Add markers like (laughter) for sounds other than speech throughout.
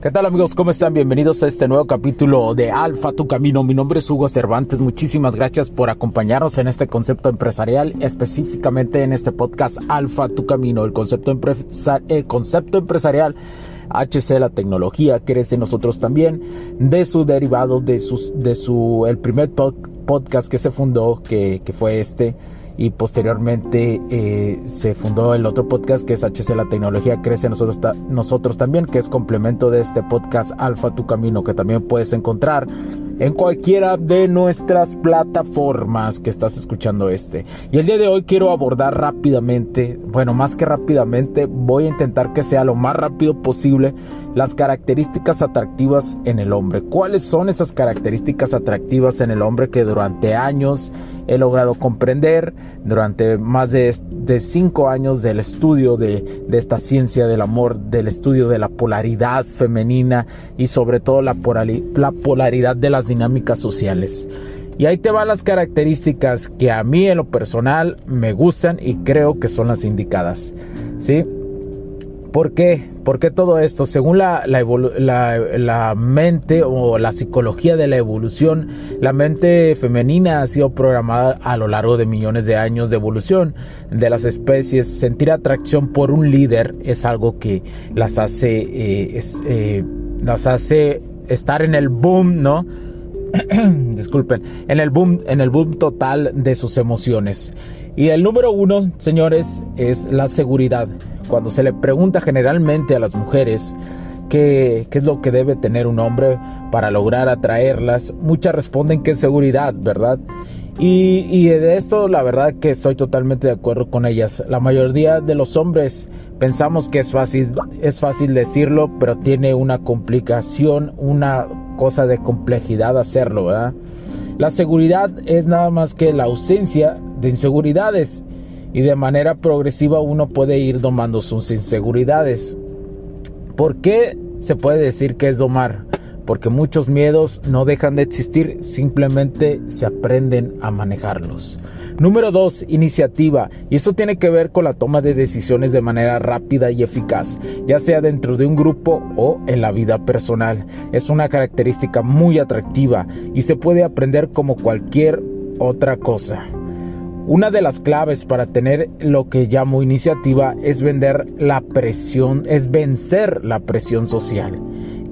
¿Qué tal amigos? ¿Cómo están? Bienvenidos a este nuevo capítulo de Alfa Tu Camino. Mi nombre es Hugo Cervantes. Muchísimas gracias por acompañarnos en este concepto empresarial, específicamente en este podcast Alfa Tu Camino. El concepto, el empresarial HC, la tecnología, crece nosotros también, de su derivado, de, sus, de su, el primer podcast que se fundó, que, que fue este y posteriormente eh, se fundó el otro podcast que es HC La Tecnología Crece nosotros, nosotros también, que es complemento de este podcast Alfa Tu Camino, que también puedes encontrar en cualquiera de nuestras plataformas que estás escuchando este. Y el día de hoy quiero abordar rápidamente, bueno, más que rápidamente, voy a intentar que sea lo más rápido posible las características atractivas en el hombre. ¿Cuáles son esas características atractivas en el hombre que durante años he logrado comprender durante más de, cinco años del estudio de, esta ciencia del amor, del estudio de la polaridad femenina y sobre todo la, la polaridad de las dinámicas sociales. Y ahí te van las características que a mí en lo personal me gustan y creo que son las indicadas. ¿Sí? ¿Por qué? ¿Por qué todo esto? Según la, la, mente o la psicología de la evolución, la mente femenina ha sido programada a lo largo de millones de años de evolución de las especies. Sentir atracción por un líder es algo que las hace, eh, eh, las hace estar en el boom, ¿no? (clears throat) Disculpen, en el boom, en el boom total de sus emociones. Y el número uno, señores, es la seguridad. Cuando se le pregunta generalmente a las mujeres qué, es lo que debe tener un hombre para lograr atraerlas, muchas responden que es seguridad, ¿verdad? Y, y, de esto la verdad que estoy totalmente de acuerdo con ellas. La mayoría de los hombres pensamos que es fácil, es fácil decirlo, pero tiene una complicación, una cosa de complejidad hacerlo, ¿verdad? La seguridad es nada más que la ausencia de inseguridades y de manera progresiva uno puede ir domando sus inseguridades. ¿Por qué se puede decir que es domar? Porque muchos miedos no dejan de existir, simplemente se aprenden a manejarlos. Número 2, iniciativa. Y eso tiene que ver con la toma de decisiones de manera rápida y eficaz, ya sea dentro de un grupo o en la vida personal. Es una característica muy atractiva y se puede aprender como cualquier otra cosa. Una de las claves para tener lo que llamo iniciativa es vender la presión, es vencer la presión social,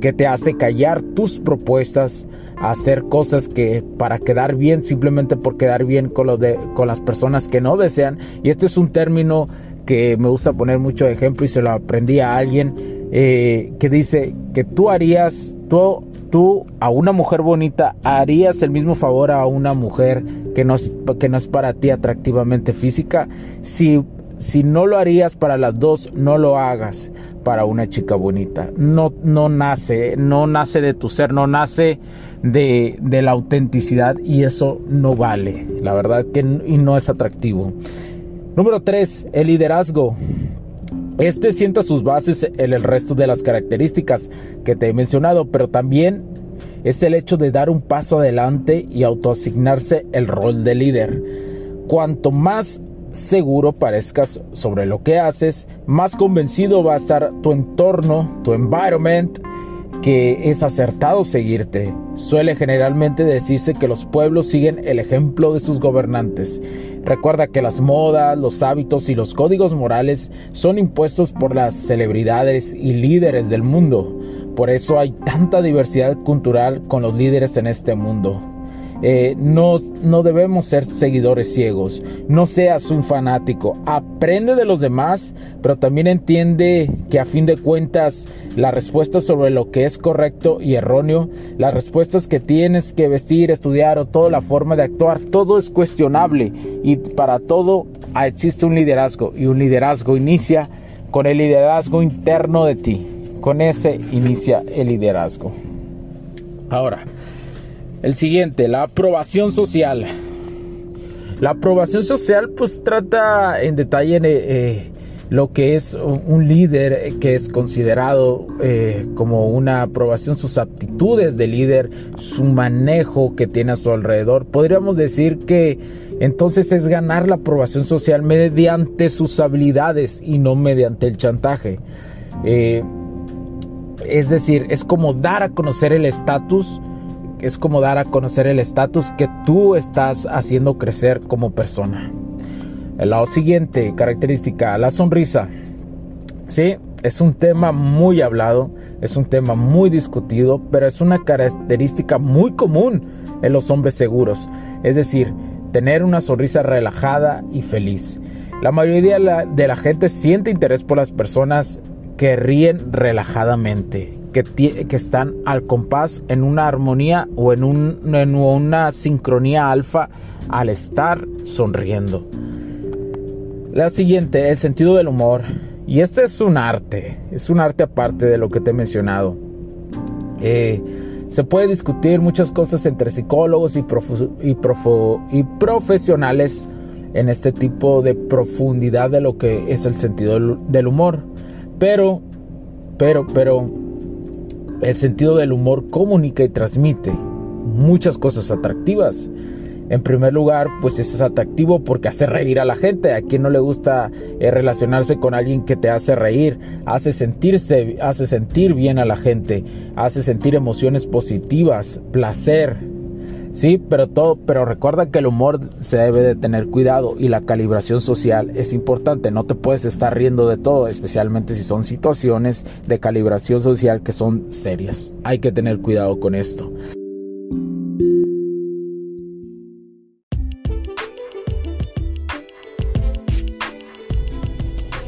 que te hace callar tus propuestas, hacer cosas que para quedar bien, simplemente por quedar bien con, de, con las personas que no desean. Y este es un término que me gusta poner mucho de ejemplo y se lo aprendí a alguien eh, que dice que tú harías, tú, tú a una mujer bonita harías el mismo favor a una mujer que no es, que no es para ti atractivamente física. Si, si no lo harías para las dos, no lo hagas para una chica bonita. No, no nace, no nace de tu ser, no nace de, de la autenticidad y eso no vale. La verdad que y no es atractivo. Número 3. El liderazgo. Este sienta sus bases en el resto de las características que te he mencionado, pero también es el hecho de dar un paso adelante y autoasignarse el rol de líder. Cuanto más seguro parezcas sobre lo que haces, más convencido va a estar tu entorno, tu environment, que es acertado seguirte. Suele generalmente decirse que los pueblos siguen el ejemplo de sus gobernantes. Recuerda que las modas, los hábitos y los códigos morales son impuestos por las celebridades y líderes del mundo. Por eso hay tanta diversidad cultural con los líderes en este mundo. Eh, no, no debemos ser seguidores ciegos. No seas un fanático. Aprende de los demás, pero también entiende que a fin de cuentas las respuestas sobre lo que es correcto y erróneo, las respuestas que tienes que vestir, estudiar o toda la forma de actuar, todo es cuestionable y para todo existe un liderazgo y un liderazgo inicia con el liderazgo interno de ti. Con ese inicia el liderazgo. Ahora, el siguiente, la aprobación social. La aprobación social pues trata en detalle eh, lo que es un líder que es considerado eh, como una aprobación, sus aptitudes de líder, su manejo que tiene a su alrededor. Podríamos decir que entonces es ganar la aprobación social mediante sus habilidades y no mediante el chantaje. Eh, es decir, es como dar a conocer el estatus, es como dar a conocer el estatus que tú estás haciendo crecer como persona. El lado siguiente, característica, la sonrisa. Sí, es un tema muy hablado, es un tema muy discutido, pero es una característica muy común en los hombres seguros. Es decir, tener una sonrisa relajada y feliz. La mayoría de la, gente siente interés por las personas que ríen relajadamente, que, están al compás en una armonía o en, un, en una sincronía alfa al estar sonriendo. La siguiente, el sentido del humor. Y este es un arte, es un arte aparte de lo que te he mencionado. Eh, se puede discutir muchas cosas entre psicólogos y, y, y, profesionales en este tipo de profundidad de lo que es el sentido del humor. Pero, pero, pero, el sentido del humor comunica y transmite muchas cosas atractivas. En primer lugar, pues es atractivo porque hace reír a la gente. A quien no le gusta eh, relacionarse con alguien que te hace reír, hace sentirse, hace sentir bien a la gente, hace sentir emociones positivas, placer. Sí, pero todo, pero recuerda que el humor se debe de tener cuidado y la calibración social es importante. No te puedes estar riendo de todo, especialmente si son situaciones de calibración social que son serias. Hay que tener cuidado con esto.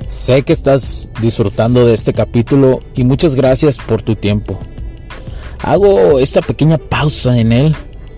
Sé que estás disfrutando de este capítulo y muchas gracias por tu tiempo. Hago esta pequeña pausa en él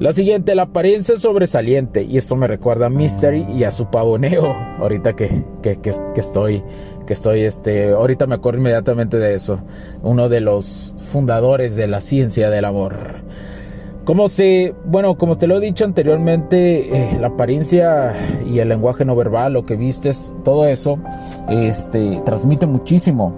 La siguiente, la apariencia sobresaliente. Y esto me recuerda a Mystery y a su pavoneo. (laughs) Ahorita que, que, que, estoy, que estoy, este, ahorita me acuerdo inmediatamente de eso. Uno de los fundadores de la ciencia del amor. Como se, bueno, como te lo he dicho anteriormente, eh, la apariencia y el lenguaje no verbal, lo que vistes, todo eso, este, transmite muchísimo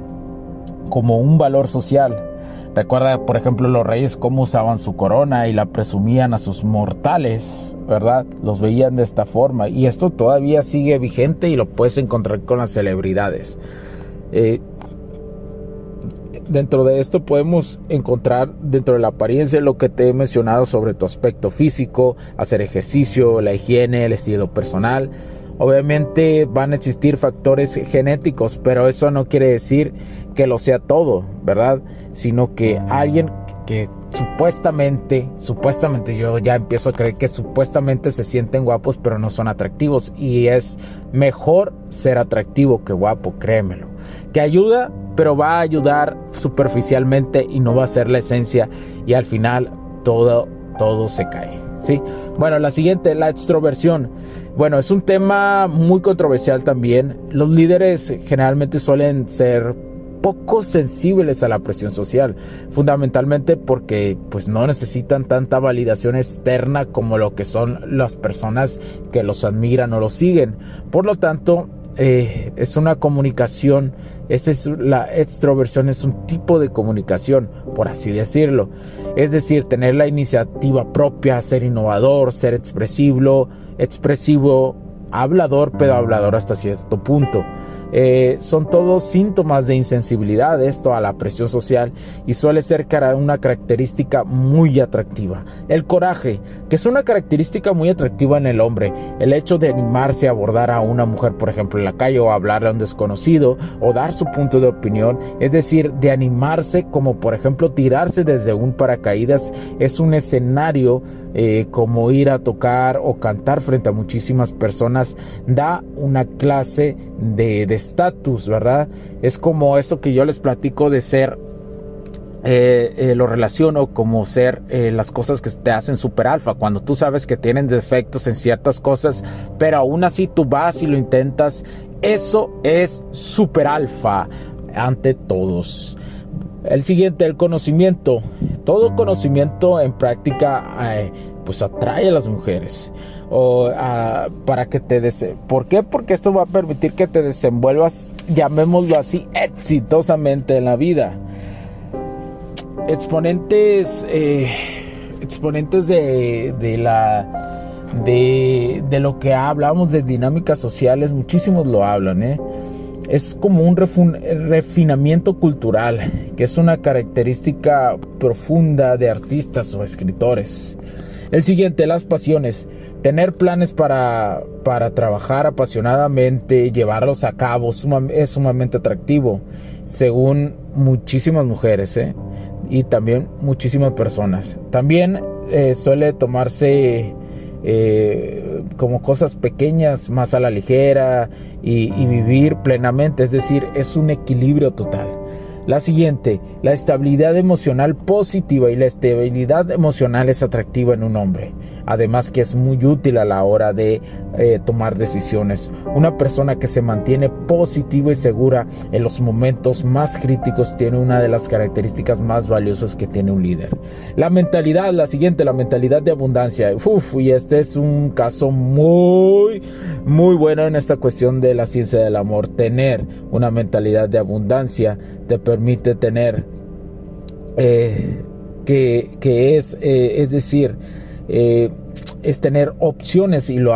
como un valor social. Recuerda, por ejemplo, los reyes cómo usaban su corona y la presumían a sus mortales, ¿verdad? Los veían de esta forma. Y esto todavía sigue vigente y lo puedes encontrar con las celebridades. Eh, dentro de esto podemos encontrar dentro de la apariencia lo que te he mencionado sobre tu aspecto físico, hacer ejercicio, la higiene, el estilo personal. Obviamente van a existir factores genéticos, pero eso no quiere decir que lo sea todo, ¿verdad? Sino que alguien que supuestamente, supuestamente yo ya empiezo a creer que supuestamente se sienten guapos pero no son atractivos y es mejor ser atractivo que guapo, créemelo. Que ayuda, pero va a ayudar superficialmente y no va a ser la esencia y al final todo todo se cae. ¿sí? Bueno, la siguiente, la extroversión. Bueno, es un tema muy controversial también. Los líderes generalmente suelen ser poco sensibles a la presión social, fundamentalmente porque pues no necesitan tanta validación externa como lo que son las personas que los admiran o los siguen. Por lo tanto, eh, es una comunicación, esta es la extroversión, es un tipo de comunicación, por así decirlo. Es decir, tener la iniciativa propia, ser innovador, ser expresivo, expresivo, hablador, pero hablador hasta cierto punto. Eh, son todos síntomas de insensibilidad esto a la presión social y suele ser una característica muy atractiva. El coraje, que es una característica muy atractiva en el hombre, el hecho de animarse a abordar a una mujer, por ejemplo, en la calle o hablarle a un desconocido o dar su punto de opinión, es decir, de animarse como por ejemplo tirarse desde un paracaídas, es un escenario eh, como ir a tocar o cantar frente a muchísimas personas, da una clase de estatus, ¿verdad? Es como esto que yo les platico de ser eh, eh, lo relaciono como ser las cosas que te hacen super alfa, cuando tú sabes que tienen defectos en ciertas cosas, pero aún así tú vas y lo intentas, eso es super alfa ante todos. El siguiente, el conocimiento. Todo conocimiento en práctica pues atrae a las mujeres. O para que te dese ¿Por qué? Porque esto va a permitir que te desenvuelvas, llamémoslo así, exitosamente en la vida. Exponentes, eh, exponentes de, de la de, de, lo que hablamos de dinámicas sociales, muchísimos lo hablan, ¿eh? Es como un refinamiento cultural, que es una característica profunda de artistas o escritores. El siguiente, las pasiones. Tener planes para, para trabajar apasionadamente, llevarlos a cabo, es sumamente atractivo, según muchísimas mujeres ¿eh? y también muchísimas personas. También eh, suele tomarse eh, como cosas pequeñas más a la ligera y, y vivir plenamente, es decir, es un equilibrio total. La siguiente, la estabilidad emocional positiva y la estabilidad emocional es atractiva en un hombre. Además que es muy útil a la hora de eh, tomar decisiones. Una persona que se mantiene positiva y segura en los momentos más críticos tiene una de las características más valiosas que tiene un líder. La mentalidad, la siguiente, la mentalidad de abundancia. Uf, y este es un caso muy, muy bueno en esta cuestión de la ciencia del amor. Tener una mentalidad de abundancia te permite tener eh, que, que, es, eh, es decir, eh, es tener opciones y lo,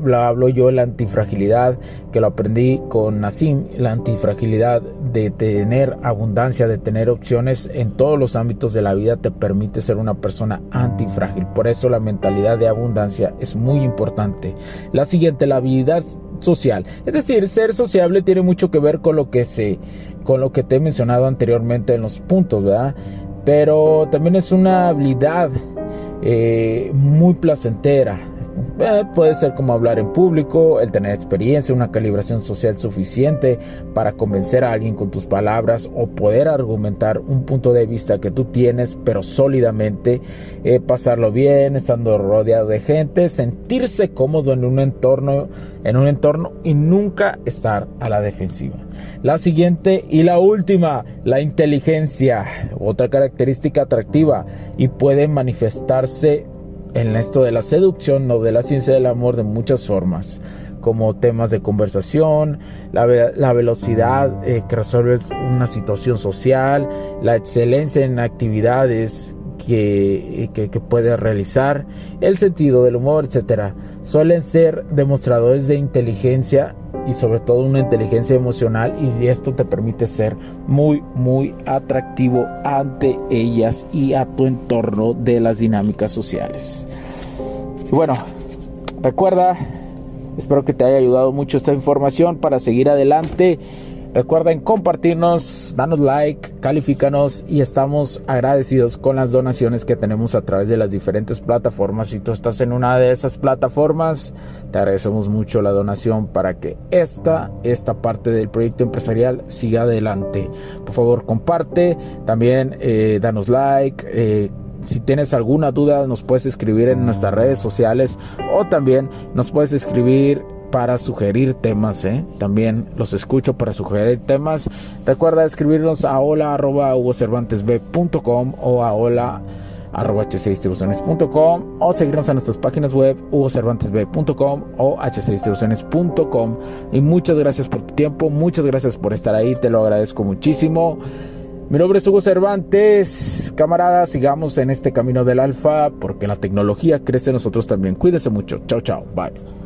lo hablo yo la antifragilidad que lo aprendí con Nassim la antifragilidad de tener abundancia de tener opciones en todos los ámbitos de la vida te permite ser una persona antifrágil. Por eso la mentalidad de abundancia es muy importante. La siguiente la habilidad social. Es decir ser sociable tiene mucho que ver con lo que se con lo que te he mencionado anteriormente en los puntos verdad pero también es una habilidad eh, muy placentera. Eh, puede ser como hablar en público, el tener experiencia, una calibración social suficiente para convencer a alguien con tus palabras o poder argumentar un punto de vista que tú tienes, pero sólidamente, eh, pasarlo bien, estando rodeado de gente, sentirse cómodo en un entorno, en un entorno y nunca estar a la defensiva. La siguiente y la última, la inteligencia, otra característica atractiva y puede manifestarse en esto de la seducción o de la ciencia del amor de muchas formas, como temas de conversación, la, la velocidad eh, que resuelve una situación social, la excelencia en actividades que, que, puede realizar, el sentido del humor, etc. Suelen ser demostradores de inteligencia y sobre todo una inteligencia emocional y esto te permite ser muy muy atractivo ante ellas y a tu entorno de las dinámicas sociales. Bueno, recuerda, espero que te haya ayudado mucho esta información para seguir adelante Recuerden compartirnos, danos like, califícanos y estamos agradecidos con las donaciones que tenemos a través de las diferentes plataformas. Si tú estás en una de esas plataformas, te agradecemos mucho la donación para que esta, esta parte del proyecto empresarial siga adelante. Por favor, comparte, también eh, danos like. Eh, si tienes alguna duda nos puedes escribir en nuestras redes sociales o también nos puedes escribir para sugerir temas, ¿eh? También los escucho para sugerir temas. Recuerda escribirnos a hola arroba o a hola arroba hcdistribuciones.com o seguirnos en nuestras páginas web hugocervantesb.com o hcdistribuciones.com y muchas gracias por tu tiempo, muchas gracias por estar ahí, te lo agradezco muchísimo. Mi nombre es Hugo Cervantes. Camaradas, sigamos en este camino del alfa porque la tecnología crece nosotros también. Cuídense mucho. Chao, chao. Bye.